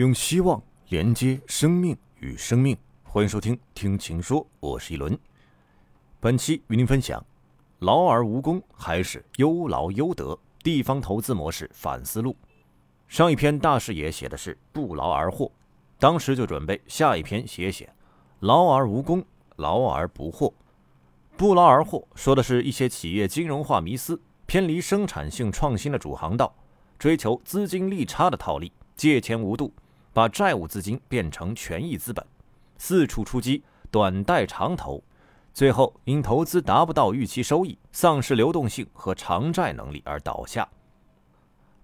用希望连接生命与生命，欢迎收听《听情说》，我是一轮。本期与您分享：劳而无功还是优劳优得？地方投资模式反思录。上一篇大视野写的是不劳而获，当时就准备下一篇写写劳而无功，劳而不获。不劳而获说的是一些企业金融化迷思，偏离生产性创新的主航道，追求资金利差的套利，借钱无度，把债务资金变成权益资本，四处出击，短贷长投，最后因投资达不到预期收益，丧失流动性和偿债能力而倒下。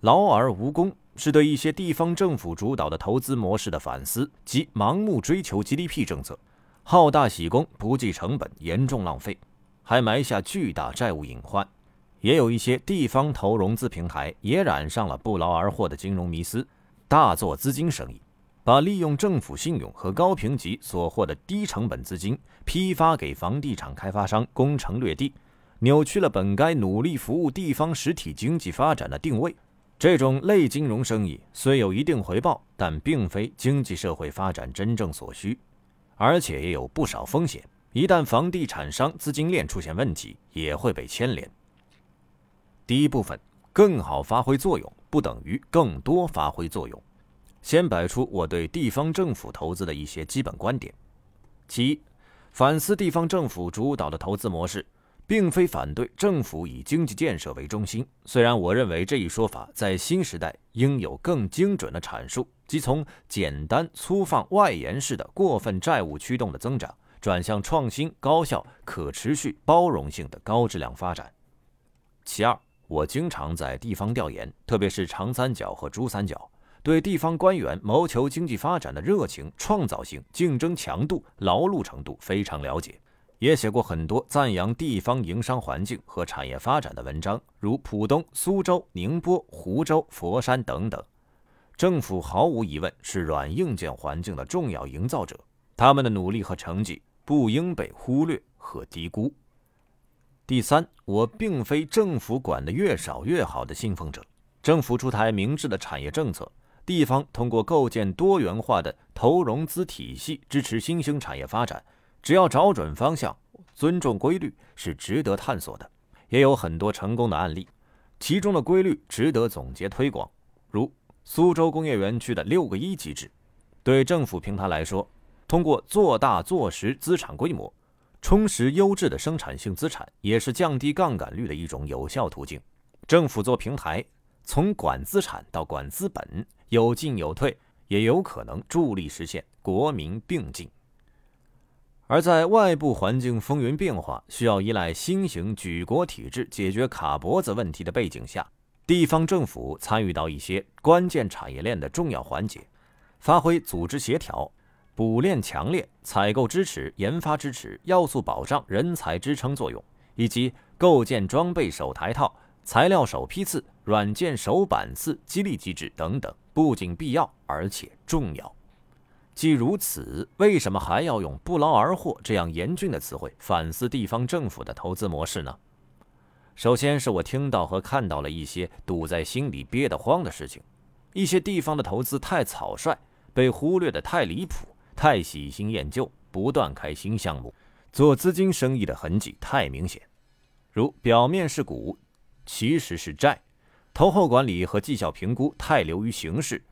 劳而无功是对一些地方政府主导的投资模式的反思，及盲目追求 GDP 政策。好大喜功，不计成本，严重浪费，还埋下巨大债务隐患。也有一些地方投融资平台也染上了不劳而获的金融迷思，大做资金生意，把利用政府信用和高评级所获的低成本资金批发给房地产开发商攻城略地，扭曲了本该努力服务地方实体经济发展的定位。这种类金融生意虽有一定回报，但并非经济社会发展真正所需。而且也有不少风险，一旦房地产商资金链出现问题，也会被牵连。第一部分，更好发挥作用不等于更多发挥作用。先摆出我对地方政府投资的一些基本观点。其一，反思地方政府主导的投资模式。并非反对政府以经济建设为中心，虽然我认为这一说法在新时代应有更精准的阐述，即从简单粗放外延式的过分债务驱动的增长，转向创新、高效、可持续、包容性的高质量发展。其二，我经常在地方调研，特别是长三角和珠三角，对地方官员谋求经济发展的热情、创造性、竞争强度、劳碌程度非常了解。也写过很多赞扬地方营商环境和产业发展的文章，如浦东、苏州、宁波、湖州、佛山等等。政府毫无疑问是软硬件环境的重要营造者，他们的努力和成绩不应被忽略和低估。第三，我并非政府管得越少越好的信奉者。政府出台明智的产业政策，地方通过构建多元化的投融资体系支持新兴产业发展。只要找准方向，尊重规律，是值得探索的。也有很多成功的案例，其中的规律值得总结推广。如苏州工业园区的六个一机制，对政府平台来说，通过做大做实资产规模，充实优质的生产性资产，也是降低杠杆率的一种有效途径。政府做平台，从管资产到管资本，有进有退，也有可能助力实现国民并进。而在外部环境风云变化，需要依赖新型举国体制解决卡脖子问题的背景下，地方政府参与到一些关键产业链的重要环节，发挥组织协调、补链强链、采购支持、研发支持、要素保障、人才支撑作用，以及构建装备首台套、材料首批次、软件首板次激励机制等等，不仅必要，而且重要。既如此，为什么还要用“不劳而获”这样严峻的词汇反思地方政府的投资模式呢？首先是我听到和看到了一些堵在心里憋得慌的事情：一些地方的投资太草率，被忽略的太离谱，太喜新厌旧，不断开新项目，做资金生意的痕迹太明显。如表面是股，其实是债；投后管理和绩效评估太流于形式，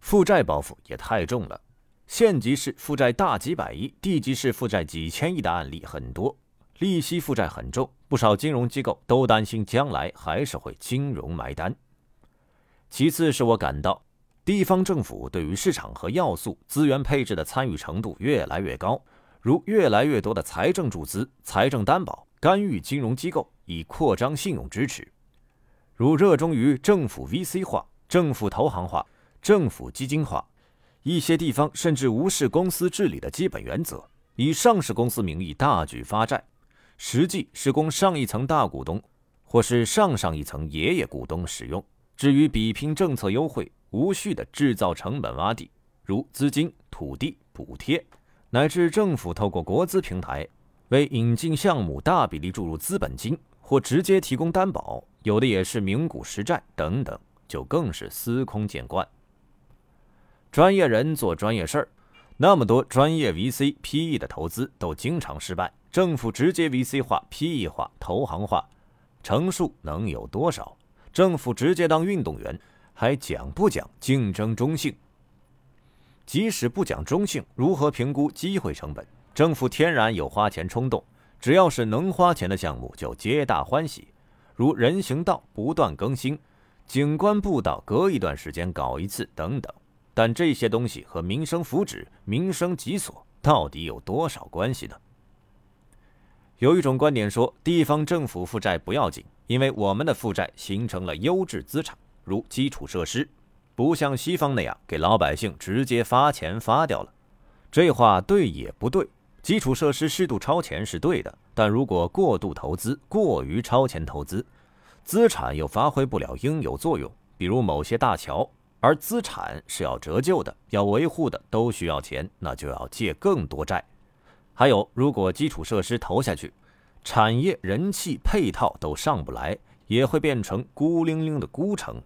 负债包袱也太重了。县级市负债大几百亿，地级市负债几千亿的案例很多，利息负债很重，不少金融机构都担心将来还是会金融埋单。其次是我感到，地方政府对于市场和要素资源配置的参与程度越来越高，如越来越多的财政注资、财政担保、干预金融机构以扩张信用支持，如热衷于政府 VC 化、政府投行化、政府基金化。一些地方甚至无视公司治理的基本原则，以上市公司名义大举发债，实际是供上一层大股东或是上上一层爷爷股东使用。至于比拼政策优惠，无序的制造成本洼地，如资金、土地补贴，乃至政府透过国资平台为引进项目大比例注入资本金，或直接提供担保，有的也是名古实战等等，就更是司空见惯。专业人做专业事儿，那么多专业 VC、PE 的投资都经常失败。政府直接 VC 化、PE 化、投行化，成数能有多少？政府直接当运动员，还讲不讲竞争中性？即使不讲中性，如何评估机会成本？政府天然有花钱冲动，只要是能花钱的项目就皆大欢喜，如人行道不断更新，景观步道隔一段时间搞一次等等。但这些东西和民生福祉、民生急所到底有多少关系呢？有一种观点说，地方政府负债不要紧，因为我们的负债形成了优质资产，如基础设施。不像西方那样给老百姓直接发钱发掉了，这话对也不对。基础设施适度超前是对的，但如果过度投资、过于超前投资，资产又发挥不了应有作用。比如某些大桥，而资产是要折旧的、要维护的，都需要钱，那就要借更多债。还有，如果基础设施投下去，产业、人气、配套都上不来，也会变成孤零零的孤城。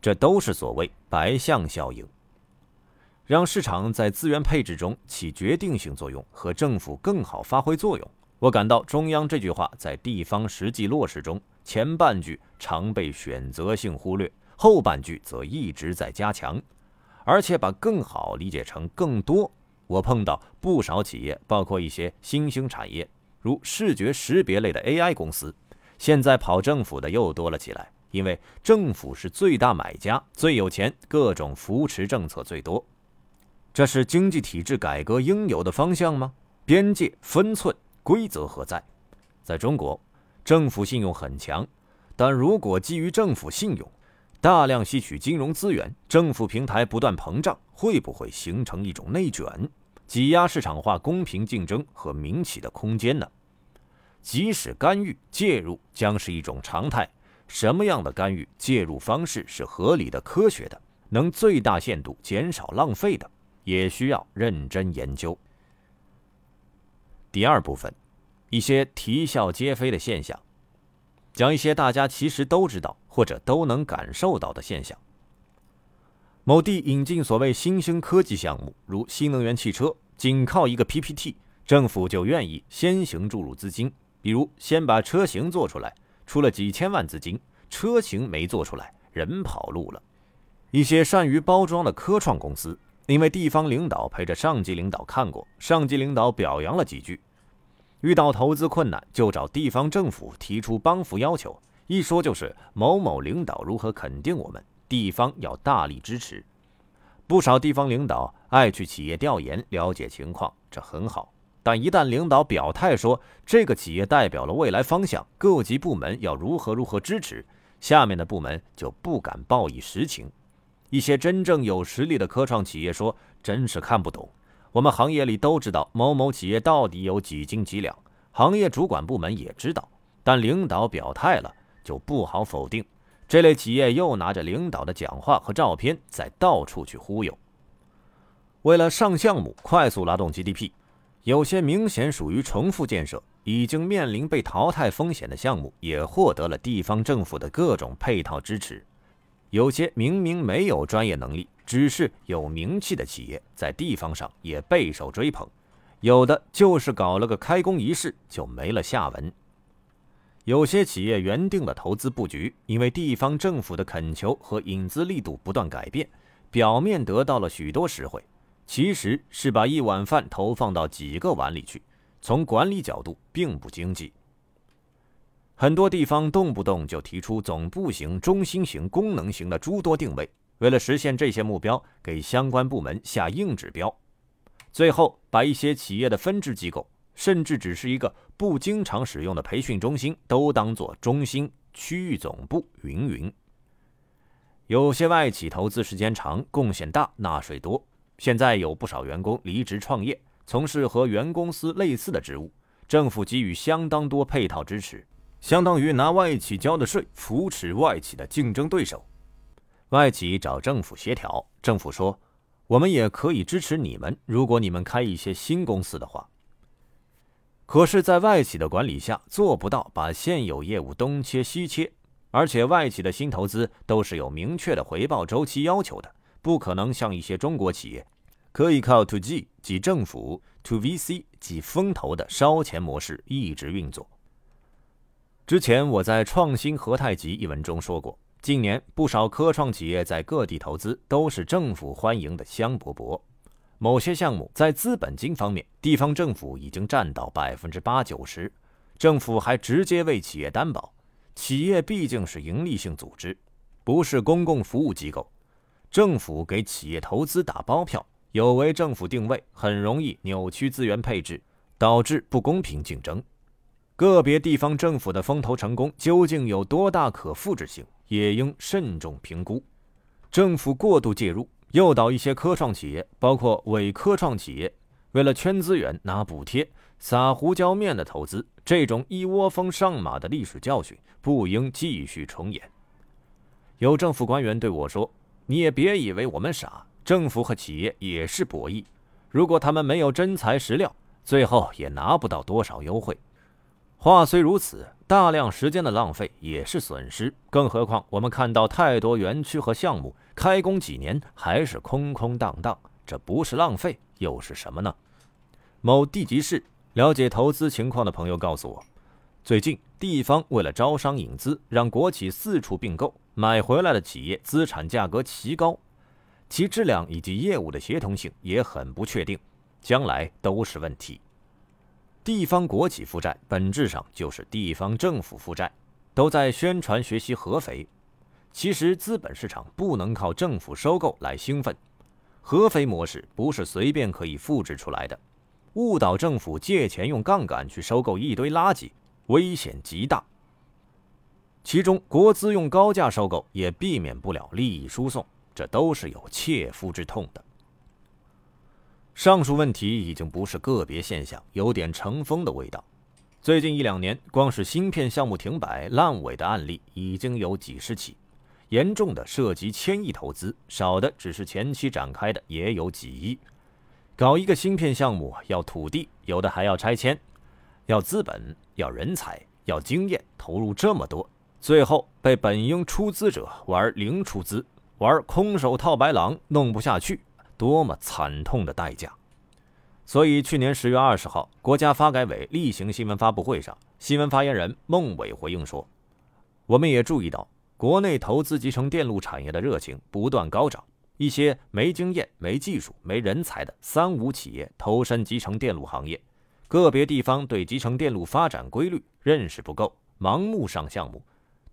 这都是所谓白象效应，让市场在资源配置中起决定性作用，和政府更好发挥作用。我感到中央这句话在地方实际落实中，前半句常被选择性忽略，后半句则一直在加强，而且把更好理解成更多。我碰到不少企业，包括一些新兴产业，如视觉识别类的 AI 公司，现在跑政府的又多了起来。因为政府是最大买家，最有钱，各种扶持政策最多，这是经济体制改革应有的方向吗？边界分寸规则何在？在中国，政府信用很强，但如果基于政府信用，大量吸取金融资源，政府平台不断膨胀，会不会形成一种内卷，挤压市场化公平竞争和民企的空间呢？即使干预介入，将是一种常态。什么样的干预介入方式是合理的、科学的，能最大限度减少浪费的，也需要认真研究。第二部分，一些啼笑皆非的现象，讲一些大家其实都知道或者都能感受到的现象。某地引进所谓新兴科技项目，如新能源汽车，仅靠一个 PPT，政府就愿意先行注入资金，比如先把车型做出来。出了几千万资金，车型没做出来，人跑路了。一些善于包装的科创公司，因为地方领导陪着上级领导看过，上级领导表扬了几句，遇到投资困难就找地方政府提出帮扶要求，一说就是某某领导如何肯定我们，地方要大力支持。不少地方领导爱去企业调研了解情况，这很好。但一旦领导表态说这个企业代表了未来方向，各级部门要如何如何支持，下面的部门就不敢报以实情。一些真正有实力的科创企业说：“真是看不懂，我们行业里都知道某某企业到底有几斤几两，行业主管部门也知道，但领导表态了就不好否定。”这类企业又拿着领导的讲话和照片在到处去忽悠，为了上项目快速拉动 GDP。有些明显属于重复建设、已经面临被淘汰风险的项目，也获得了地方政府的各种配套支持；有些明明没有专业能力，只是有名气的企业，在地方上也备受追捧；有的就是搞了个开工仪式就没了下文。有些企业原定的投资布局，因为地方政府的恳求和引资力度不断改变，表面得到了许多实惠。其实是把一碗饭投放到几个碗里去，从管理角度并不经济。很多地方动不动就提出总部型、中心型、功能型的诸多定位，为了实现这些目标，给相关部门下硬指标，最后把一些企业的分支机构，甚至只是一个不经常使用的培训中心，都当做中心、区域总部，云云。有些外企投资时间长，贡献大，纳税多。现在有不少员工离职创业，从事和原公司类似的职务，政府给予相当多配套支持，相当于拿外企交的税扶持外企的竞争对手。外企找政府协调，政府说我们也可以支持你们，如果你们开一些新公司的话。可是，在外企的管理下，做不到把现有业务东切西切，而且外企的新投资都是有明确的回报周期要求的。不可能像一些中国企业，可以靠 to G 即政府 to VC 即风投的烧钱模式一直运作。之前我在《创新和太极》一文中说过，近年不少科创企业在各地投资都是政府欢迎的香饽饽。某些项目在资本金方面，地方政府已经占到百分之八九十，政府还直接为企业担保。企业毕竟是盈利性组织，不是公共服务机构，政府给企业投资打包票，有违政府定位，很容易扭曲资源配置，导致不公平竞争。个别地方政府的风投成功究竟有多大可复制性，也应慎重评估。政府过度介入，诱导一些科创企业，包括伪科创企业，为了圈资源拿补贴、撒胡椒面的投资，这种一窝蜂上马的历史教训不应继续重演。有政府官员对我说：“你也别以为我们傻，政府和企业也是博弈，如果他们没有真材实料，最后也拿不到多少优惠。”话虽如此，大量时间的浪费也是损失。更何况，我们看到太多园区和项目开工几年还是空空荡荡，这不是浪费又是什么呢？某地级市了解投资情况的朋友告诉我，最近地方为了招商引资，让国企四处并购，买回来的企业资产价格奇高，其质量以及业务的协同性也很不确定，将来都是问题。地方国企负债本质上就是地方政府负债，都在宣传学习合肥。其实资本市场不能靠政府收购来兴奋，合肥模式不是随便可以复制出来的。误导政府借钱用杠杆去收购一堆垃圾，危险极大。其中国资用高价收购也避免不了利益输送，这都是有切肤之痛的。上述问题已经不是个别现象，有点成风的味道。最近一两年，光是芯片项目停摆、烂尾的案例已经有几十起，严重的涉及千亿投资，少的只是前期展开的也有几亿。搞一个芯片项目要土地，有的还要拆迁，要资本、要人才、要经验，投入这么多，最后被本应出资者玩零出资，玩空手套白狼，弄不下去。多么惨痛的代价！所以去年十月二十号，国家发改委例行新闻发布会上，新闻发言人孟伟回应说：“我们也注意到，国内投资集成电路产业的热情不断高涨，一些没经验、没技术、没人才的‘三无’企业投身集成电路行业，个别地方对集成电路发展规律认识不够，盲目上项目，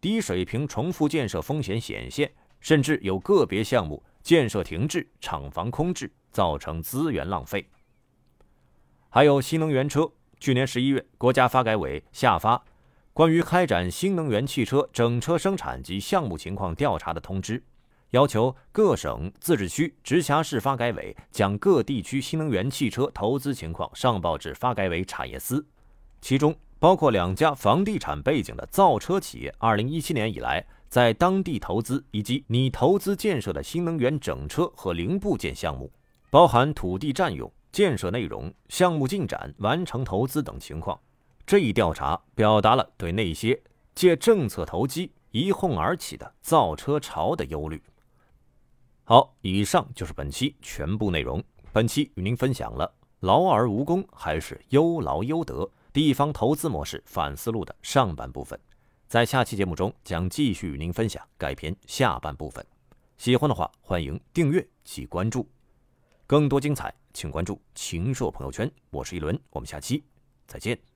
低水平重复建设风险显现，甚至有个别项目。”建设停滞，厂房空置，造成资源浪费。还有新能源车，去年十一月，国家发改委下发关于开展新能源汽车整车生产及项目情况调查的通知，要求各省、自治区、直辖市发改委将各地区新能源汽车投资情况上报至发改委产业司，其中包括两家房地产背景的造车企业，二零一七年以来。在当地投资以及拟投资建设的新能源整车和零部件项目，包含土地占用、建设内容、项目进展、完成投资等情况。这一调查表达了对那些借政策投机一哄而起的造车潮的忧虑。好，以上就是本期全部内容。本期与您分享了“劳而无功还是优劳优得”地方投资模式反思录的上半部分。在下期节目中，将继续与您分享该片下半部分。喜欢的话，欢迎订阅及关注。更多精彩，请关注秦朔朋友圈。我是一轮，我们下期再见。